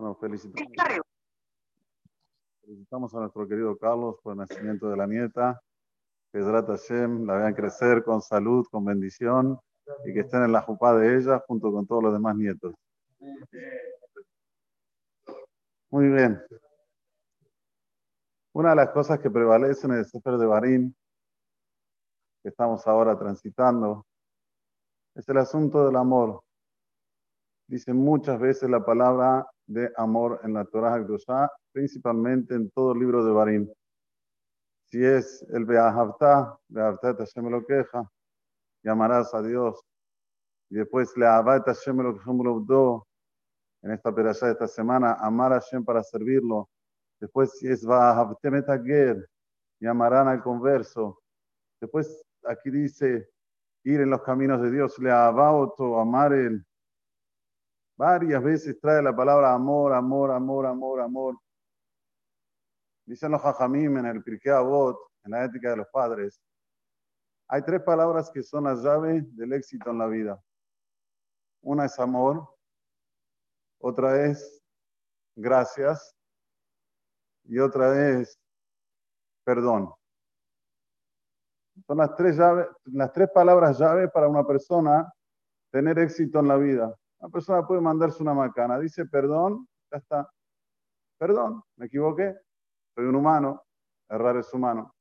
Bueno, felicitamos, felicitamos a nuestro querido Carlos por el nacimiento de la nieta. Que Zrat Hashem la vean crecer con salud, con bendición y que estén en la jupá de ella junto con todos los demás nietos. Muy bien. Una de las cosas que prevalecen en el Sefer de Barín, que estamos ahora transitando, es el asunto del amor. Dice muchas veces la palabra de amor en la Torah Hakdoshá, principalmente en todo el libro de Barín. Si es el Beahavta, Beahavta Hashem lo queja, llamarás a Dios. Y después le Abat lo en esta perashá de esta semana, amar a Hashem para servirlo. Después si es Beahavte Metager, llamarán al converso. Después aquí dice ir en los caminos de Dios, le Abaoto, amar el Varias veces trae la palabra amor, amor, amor, amor, amor. Dicen los hajamim en el Pirkei Avot, en la ética de los padres, hay tres palabras que son las llaves del éxito en la vida. Una es amor, otra es gracias y otra es perdón. Son las tres, llaves, las tres palabras llave para una persona tener éxito en la vida. Una persona puede mandarse una macana, dice perdón, ya está. Perdón, me equivoqué, soy un humano, errar es humano.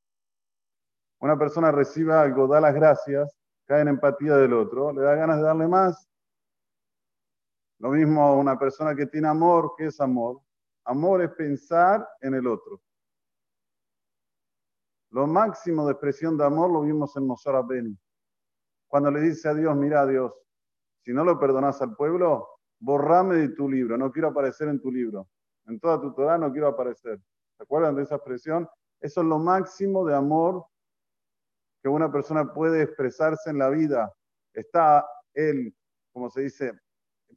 Una persona recibe algo, da las gracias, cae en empatía del otro, le da ganas de darle más. Lo mismo una persona que tiene amor, ¿qué es amor? Amor es pensar en el otro. Lo máximo de expresión de amor lo vimos en Mosor Abeni. Cuando le dice a Dios, mira Dios, si no lo perdonas al pueblo, borrame de tu libro, no quiero aparecer en tu libro. En toda tu Torah no quiero aparecer. ¿Se acuerdan de esa expresión? Eso es lo máximo de amor que una persona puede expresarse en la vida. Está él, como se dice,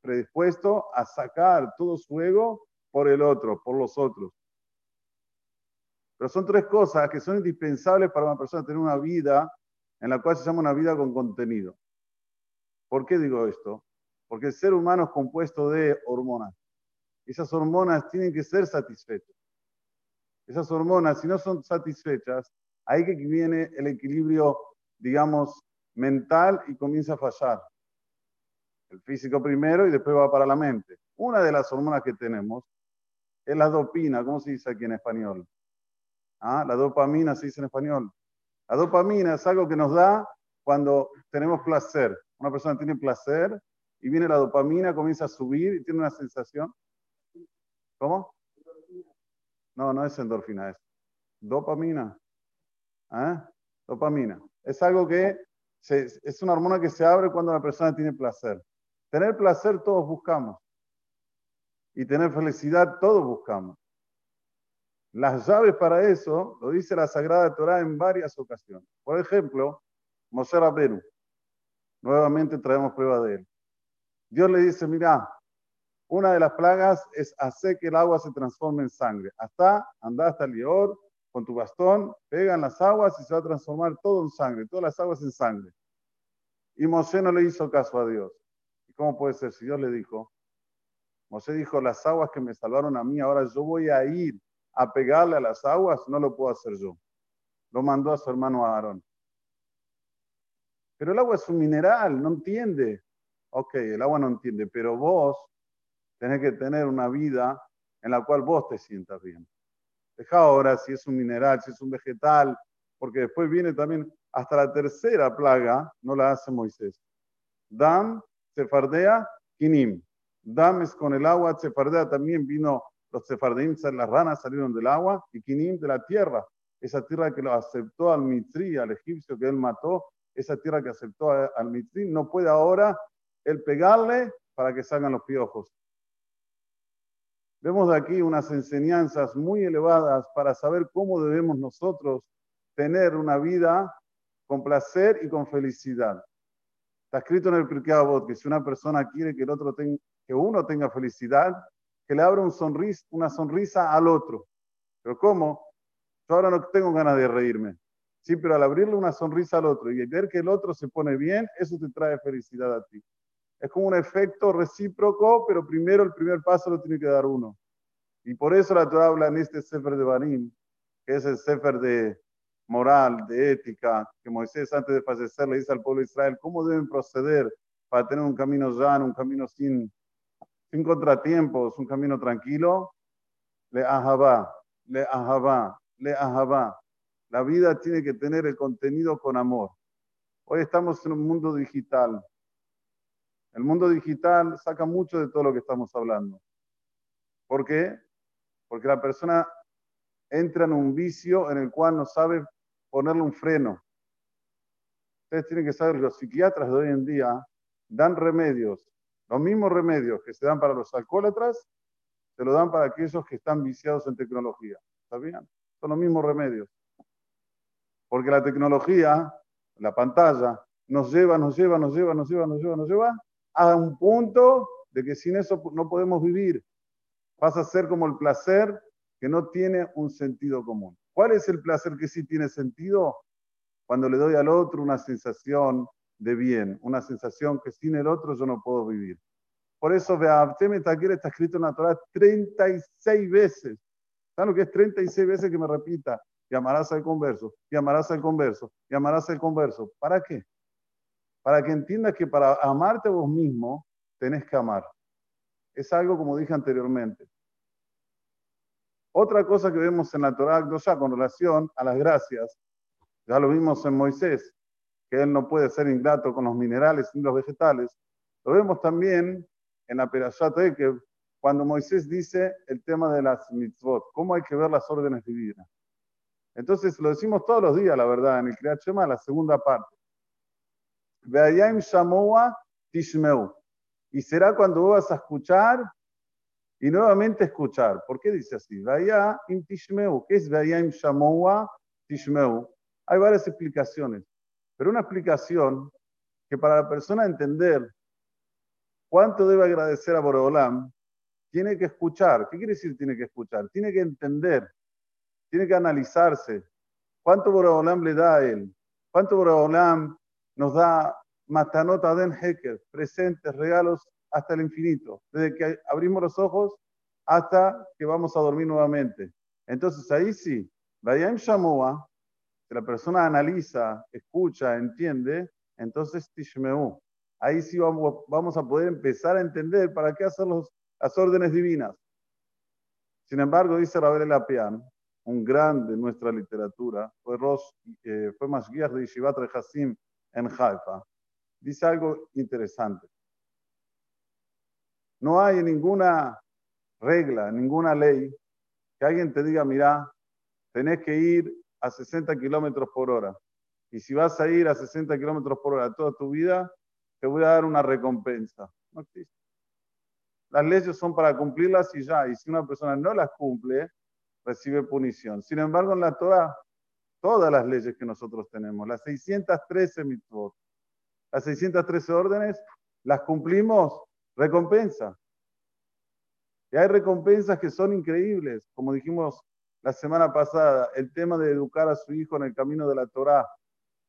predispuesto a sacar todo su ego por el otro, por los otros. Pero son tres cosas que son indispensables para una persona tener una vida en la cual se llama una vida con contenido. ¿Por qué digo esto? Porque el ser humano es compuesto de hormonas. Esas hormonas tienen que ser satisfechas. Esas hormonas, si no son satisfechas, ahí viene el equilibrio, digamos, mental y comienza a fallar. El físico primero y después va para la mente. Una de las hormonas que tenemos es la dopina, ¿cómo se dice aquí en español? ¿Ah? La dopamina se dice en español. La dopamina es algo que nos da cuando tenemos placer una persona tiene placer y viene la dopamina, comienza a subir y tiene una sensación. ¿Cómo? No, no es endorfina, es dopamina. ¿Eh? Dopamina. Es algo que es una hormona que se abre cuando la persona tiene placer. Tener placer todos buscamos. Y tener felicidad todos buscamos. Las llaves para eso lo dice la Sagrada Torah en varias ocasiones. Por ejemplo, Moshe Rabbeinu. Nuevamente traemos prueba de él. Dios le dice, mira, una de las plagas es hacer que el agua se transforme en sangre. Hasta, anda hasta el Lior con tu bastón, pegan las aguas y se va a transformar todo en sangre, todas las aguas en sangre. Y Mosé no le hizo caso a Dios. ¿Y cómo puede ser si Dios le dijo? Mosé dijo, las aguas que me salvaron a mí, ahora yo voy a ir a pegarle a las aguas, no lo puedo hacer yo. Lo mandó a su hermano Aarón. Pero el agua es un mineral, no entiende. Ok, el agua no entiende, pero vos tenés que tener una vida en la cual vos te sientas bien. Deja ahora si es un mineral, si es un vegetal, porque después viene también hasta la tercera plaga, no la hace Moisés. Dam, sefardea, kinim. Dam es con el agua, sefardea también vino, los sefardeim, las ranas salieron del agua, y kinim de la tierra, esa tierra que lo aceptó al mitri, al egipcio que él mató, esa tierra que aceptó al mitrín, no puede ahora el pegarle para que salgan los piojos. Vemos de aquí unas enseñanzas muy elevadas para saber cómo debemos nosotros tener una vida con placer y con felicidad. Está escrito en el Pirkei Avot que si una persona quiere que el otro tenga, que uno tenga felicidad, que le abra un sonrisa, una sonrisa al otro. Pero ¿cómo? Yo ahora no tengo ganas de reírme. Sí, pero al abrirle una sonrisa al otro y ver que el otro se pone bien, eso te trae felicidad a ti. Es como un efecto recíproco, pero primero el primer paso lo tiene que dar uno. Y por eso la Torah habla en este Sefer de Banim, que es el Sefer de moral, de ética, que Moisés antes de fallecer le dice al pueblo de Israel cómo deben proceder para tener un camino llano, un camino sin, sin contratiempos, un camino tranquilo. Le ahabá, le ahabá, le ahabá. La vida tiene que tener el contenido con amor. Hoy estamos en un mundo digital. El mundo digital saca mucho de todo lo que estamos hablando. ¿Por qué? Porque la persona entra en un vicio en el cual no sabe ponerle un freno. Ustedes tienen que saber los psiquiatras de hoy en día dan remedios, los mismos remedios que se dan para los alcohólatras, se lo dan para aquellos que están viciados en tecnología. ¿Sabían? Son los mismos remedios. Porque la tecnología, la pantalla, nos lleva, nos lleva, nos lleva, nos lleva, nos lleva, nos lleva a un punto de que sin eso no podemos vivir. Pasa a ser como el placer que no tiene un sentido común. ¿Cuál es el placer que sí tiene sentido? Cuando le doy al otro una sensación de bien, una sensación que sin el otro yo no puedo vivir. Por eso, Beabteme Takir está escrito en la Torah 36 veces. ¿Saben lo que es 36 veces que me repita? Y amarás al converso, y amarás al converso, y amarás al converso. ¿Para qué? Para que entiendas que para amarte vos mismo, tenés que amar. Es algo como dije anteriormente. Otra cosa que vemos en la Torah ya con relación a las gracias, ya lo vimos en Moisés, que él no puede ser ingrato con los minerales ni los vegetales. Lo vemos también en la Perashat que cuando Moisés dice el tema de las mitzvot, cómo hay que ver las órdenes divinas. Entonces lo decimos todos los días, la verdad, en el Kriyat Shema, la segunda parte. Veayim Shamoa Tishmeu. Y será cuando vas a escuchar y nuevamente escuchar. ¿Por qué dice así? Vaya im tishmeu. ¿Qué es vaya im shamoa tishmeu? Hay varias explicaciones, pero una explicación que para la persona entender cuánto debe agradecer a Boreolam, tiene que escuchar. ¿Qué quiere decir tiene que escuchar? Tiene que entender, tiene que analizarse. ¿Cuánto Boreolam le da a él? ¿Cuánto Boreolam nos da matanota den heker, presentes, regalos hasta el infinito, desde que abrimos los ojos hasta que vamos a dormir nuevamente. Entonces ahí sí, Vayam Shamua, que la persona analiza, escucha, entiende, entonces Tishmeu. Ahí sí vamos, a poder empezar a entender para qué hacer las órdenes divinas. Sin embargo, dice Rabel Lapian, un grande en nuestra literatura, fue, Rosh, eh, fue guía de Yeshivat en Haifa. Dice algo interesante. No hay ninguna regla, ninguna ley que alguien te diga, mira, tenés que ir a 60 kilómetros por hora. Y si vas a ir a 60 kilómetros por hora toda tu vida, te voy a dar una recompensa. No existe. Las leyes son para cumplirlas y ya. Y si una persona no las cumple, recibe punición. Sin embargo, en la Torah, todas las leyes que nosotros tenemos, las 613 mitzvot, las 613 órdenes, las cumplimos recompensa. Y hay recompensas que son increíbles, como dijimos la semana pasada, el tema de educar a su hijo en el camino de la Torá.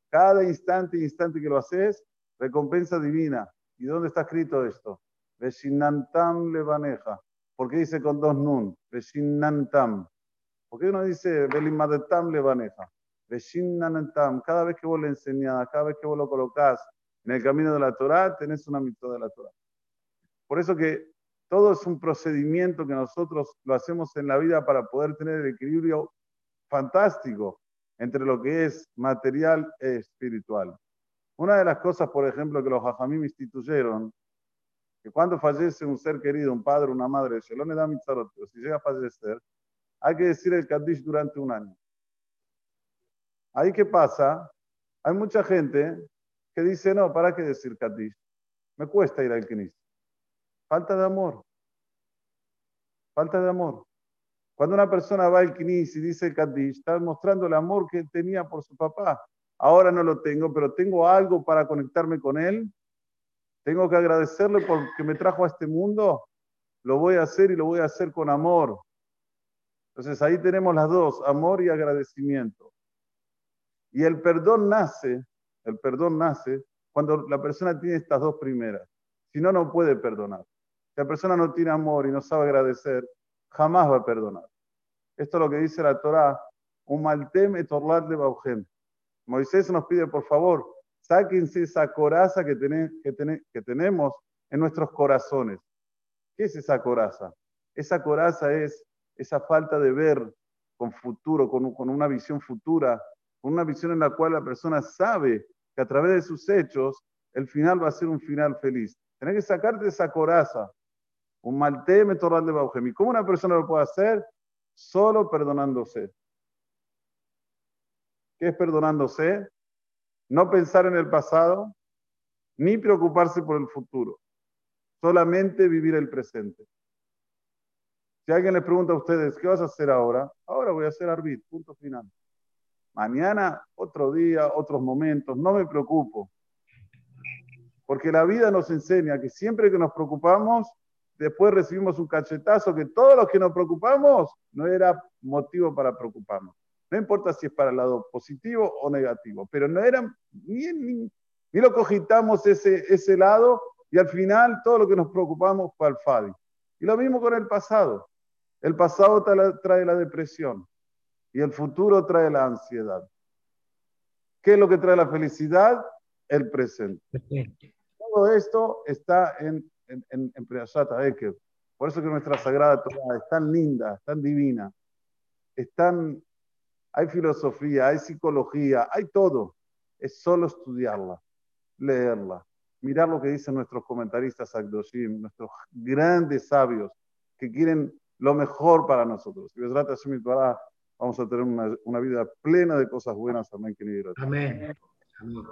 Cada instante, instante que lo haces, recompensa divina. ¿Y dónde está escrito esto? Veshinantam levaneja. ¿Por qué dice con dos nun? Veshinantam. ¿Por qué no dice Belimadetam levaneja? Veshinantam. Cada vez que vos le enseñás, cada vez que vos lo colocás en el camino de la Torá, tenés una mitad de la Torá. Por eso que todo es un procedimiento que nosotros lo hacemos en la vida para poder tener el equilibrio fantástico entre lo que es material e espiritual. Una de las cosas, por ejemplo, que los hajamim instituyeron, que cuando fallece un ser querido, un padre, una madre, si llega a fallecer, hay que decir el Kaddish durante un año. Ahí qué pasa? Hay mucha gente que dice, no, ¿para qué decir Kaddish? Me cuesta ir al Knis. Falta de amor. Falta de amor. Cuando una persona va al Knis y dice el Kaddish, está mostrando el amor que tenía por su papá. Ahora no lo tengo, pero tengo algo para conectarme con él. Tengo que agradecerle porque me trajo a este mundo. Lo voy a hacer y lo voy a hacer con amor. Entonces ahí tenemos las dos, amor y agradecimiento. Y el perdón nace, el perdón nace cuando la persona tiene estas dos primeras. Si no, no puede perdonar. Si la persona no tiene amor y no sabe agradecer, jamás va a perdonar. Esto es lo que dice la Torah, un maltem et de baujem. Moisés nos pide, por favor, sáquense esa coraza que, que, que tenemos en nuestros corazones. ¿Qué es esa coraza? Esa coraza es esa falta de ver con futuro, con, con una visión futura, con una visión en la cual la persona sabe que a través de sus hechos el final va a ser un final feliz. Tenés que sacarte esa coraza, un malteme toral de Baujemi. ¿Cómo una persona lo puede hacer? Solo perdonándose. ¿Qué es perdonándose? No pensar en el pasado, ni preocuparse por el futuro. Solamente vivir el presente. Si alguien les pregunta a ustedes, ¿qué vas a hacer ahora? Ahora voy a hacer arbit, punto final. Mañana, otro día, otros momentos, no me preocupo. Porque la vida nos enseña que siempre que nos preocupamos, después recibimos un cachetazo que todos los que nos preocupamos no era motivo para preocuparnos. No importa si es para el lado positivo o negativo, pero no era, ni, ni, ni lo cogitamos ese, ese lado y al final todo lo que nos preocupamos fue al Fadi. Y lo mismo con el pasado. El pasado trae la depresión y el futuro trae la ansiedad. ¿Qué es lo que trae la felicidad? El presente. Todo esto está en, en, en, en Por eso que nuestra Sagrada Torah es tan linda, es tan divina, es tan, hay filosofía, hay psicología, hay todo. Es solo estudiarla, leerla, mirar lo que dicen nuestros comentaristas Agdoshim, nuestros grandes sabios que quieren lo mejor para nosotros. Y vamos a tener una, una, vida plena de cosas buenas. Amén. Amén. Amén.